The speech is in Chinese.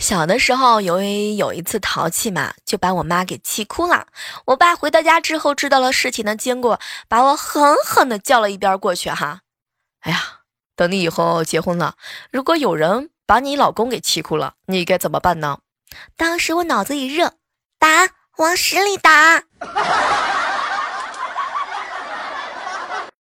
小的时候由于有一次淘气嘛就把我妈给气哭了。我爸回到家之后知道了事情的经过把我狠狠的叫了一边过去哈。哎呀等你以后结婚了如果有人把你老公给气哭了你该怎么办呢？当时我脑子一热打往死里打。